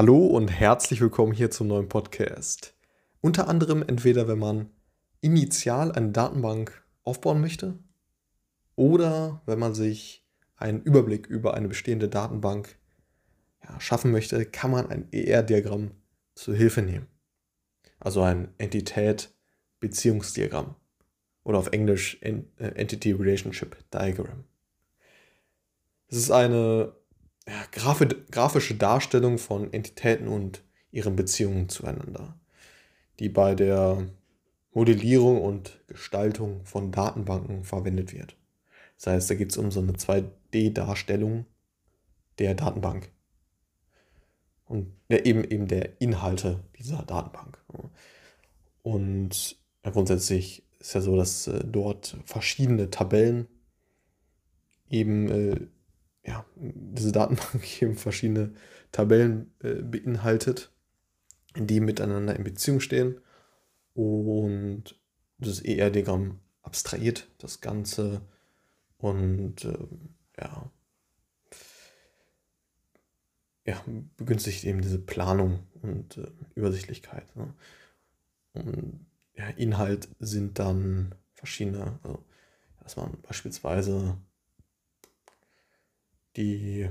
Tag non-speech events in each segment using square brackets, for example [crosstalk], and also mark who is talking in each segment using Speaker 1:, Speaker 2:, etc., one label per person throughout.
Speaker 1: Hallo und herzlich willkommen hier zum neuen Podcast. Unter anderem entweder, wenn man initial eine Datenbank aufbauen möchte oder wenn man sich einen Überblick über eine bestehende Datenbank ja, schaffen möchte, kann man ein ER-Diagramm zur Hilfe nehmen. Also ein Entität-Beziehungsdiagramm oder auf Englisch äh, Entity Relationship Diagram. Es ist eine ja, grafische Darstellung von Entitäten und ihren Beziehungen zueinander, die bei der Modellierung und Gestaltung von Datenbanken verwendet wird. Das heißt, da geht es um so eine 2D-Darstellung der Datenbank und ja, eben, eben der Inhalte dieser Datenbank. Und grundsätzlich ist ja so, dass äh, dort verschiedene Tabellen eben äh, ja, diese Datenbank [laughs] eben verschiedene Tabellen äh, beinhaltet, die miteinander in Beziehung stehen. Und das ER-Diagramm abstrahiert das Ganze und äh, ja, ja, begünstigt eben diese Planung und äh, Übersichtlichkeit. Ne? Und ja, Inhalt sind dann verschiedene, also dass man beispielsweise die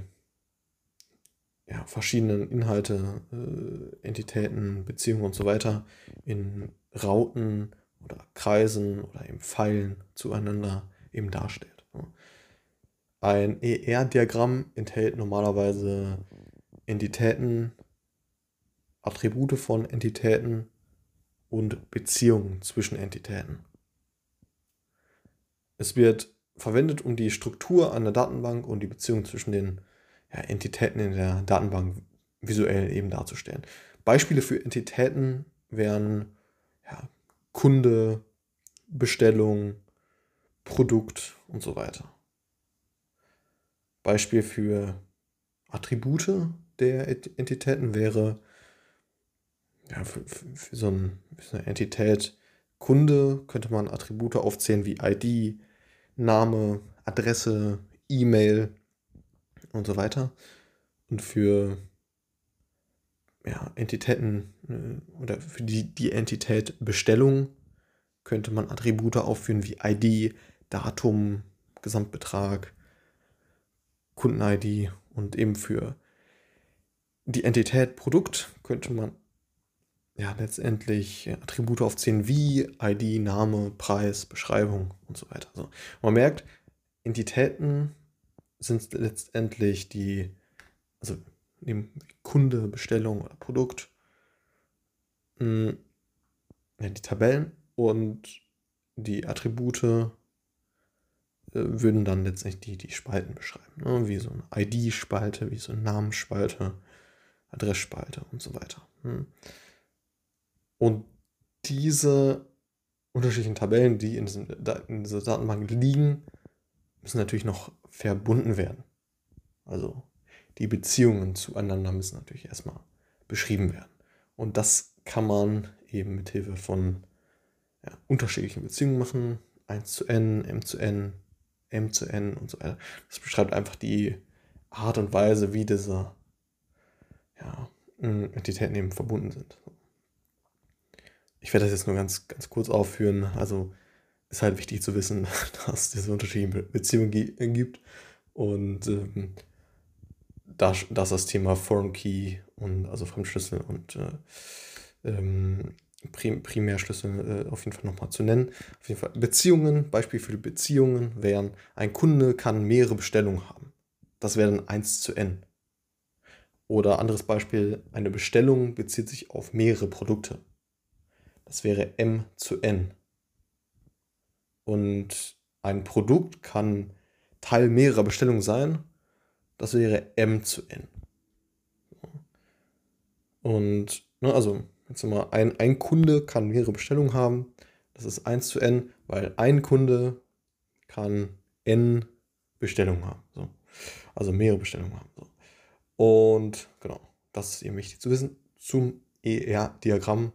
Speaker 1: ja, verschiedenen Inhalte, äh, Entitäten, Beziehungen und so weiter in Rauten oder Kreisen oder eben Pfeilen zueinander eben darstellt. Ne? Ein ER-Diagramm enthält normalerweise Entitäten, Attribute von Entitäten und Beziehungen zwischen Entitäten. Es wird verwendet, um die Struktur einer Datenbank und die Beziehung zwischen den ja, Entitäten in der Datenbank visuell eben darzustellen. Beispiele für Entitäten wären ja, Kunde, Bestellung, Produkt und so weiter. Beispiel für Attribute der Entitäten wäre ja, für, für, für, so ein, für so eine Entität Kunde könnte man Attribute aufzählen wie ID, Name, Adresse, E-Mail und so weiter. Und für ja, Entitäten äh, oder für die, die Entität Bestellung könnte man Attribute aufführen wie ID, Datum, Gesamtbetrag, Kunden-ID und eben für die Entität Produkt könnte man ja letztendlich Attribute aufzählen wie ID, Name, Preis, Beschreibung und so weiter. Also man merkt, Entitäten sind letztendlich die, also Kunde, Bestellung oder Produkt, hm, ja, die Tabellen und die Attribute äh, würden dann letztendlich die, die Spalten beschreiben. Ne? Wie so eine ID-Spalte, wie so eine Namensspalte, Adressspalte und so weiter. Hm. Und diese unterschiedlichen Tabellen, die in, diesem, in dieser Datenbank liegen, müssen natürlich noch verbunden werden. Also die Beziehungen zueinander müssen natürlich erstmal beschrieben werden. Und das kann man eben mit Hilfe von ja, unterschiedlichen Beziehungen machen. 1 zu n, m zu n, m zu n und so weiter. Das beschreibt einfach die Art und Weise, wie diese ja, Entitäten eben verbunden sind. Ich werde das jetzt nur ganz, ganz kurz aufführen. Also ist halt wichtig zu wissen, [laughs] dass es diese unterschiedlichen Beziehungen gibt und ähm, dass, dass das Thema Foreign Key und also Fremdschlüssel und äh, ähm, Prim Primärschlüssel äh, auf jeden Fall nochmal zu nennen. Auf jeden Fall Beziehungen, Beispiel für die Beziehungen wären, ein Kunde kann mehrere Bestellungen haben. Das wäre dann 1 zu n. Oder anderes Beispiel, eine Bestellung bezieht sich auf mehrere Produkte. Das wäre m zu n. Und ein Produkt kann Teil mehrerer Bestellungen sein. Das wäre m zu n. Und, ne, also, jetzt mal, ein, ein Kunde kann mehrere Bestellungen haben. Das ist 1 zu n, weil ein Kunde kann n Bestellungen haben. So. Also mehrere Bestellungen haben. So. Und genau, das ist eben wichtig zu wissen zum ER-Diagramm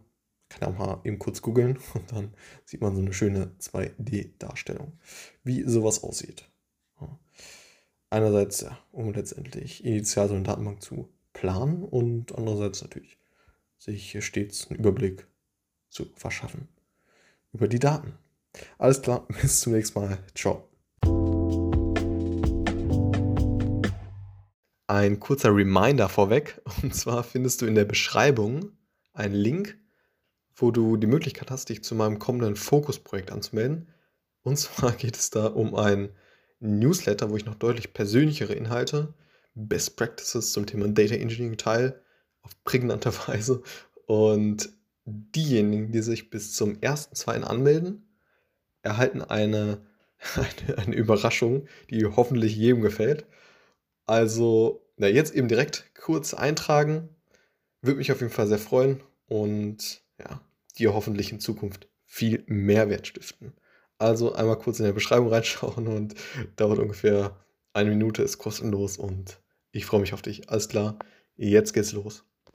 Speaker 1: kann auch mal eben kurz googeln [laughs] und dann sieht man so eine schöne 2D-Darstellung, wie sowas aussieht. Einerseits, ja, um letztendlich initial so eine Datenbank zu planen und andererseits natürlich sich stets einen Überblick zu verschaffen über die Daten. Alles klar, [laughs] bis zum nächsten Mal. Ciao. Ein kurzer Reminder vorweg, und zwar findest du in der Beschreibung einen Link, wo du die Möglichkeit hast, dich zu meinem kommenden Fokusprojekt anzumelden. Und zwar [laughs] geht es da um ein Newsletter, wo ich noch deutlich persönlichere Inhalte, Best Practices zum Thema Data Engineering teile, auf prägnante [laughs] Weise. Und diejenigen, die sich bis zum 1.2. anmelden, erhalten eine, [laughs] eine, eine, Überraschung, die hoffentlich jedem gefällt. Also, na, jetzt eben direkt kurz eintragen. Würde mich auf jeden Fall sehr freuen und ja, dir hoffentlich in Zukunft viel Mehrwert stiften. Also einmal kurz in der Beschreibung reinschauen und [laughs] dauert ungefähr eine Minute, ist kostenlos und ich freue mich auf dich. Alles klar, jetzt geht's los.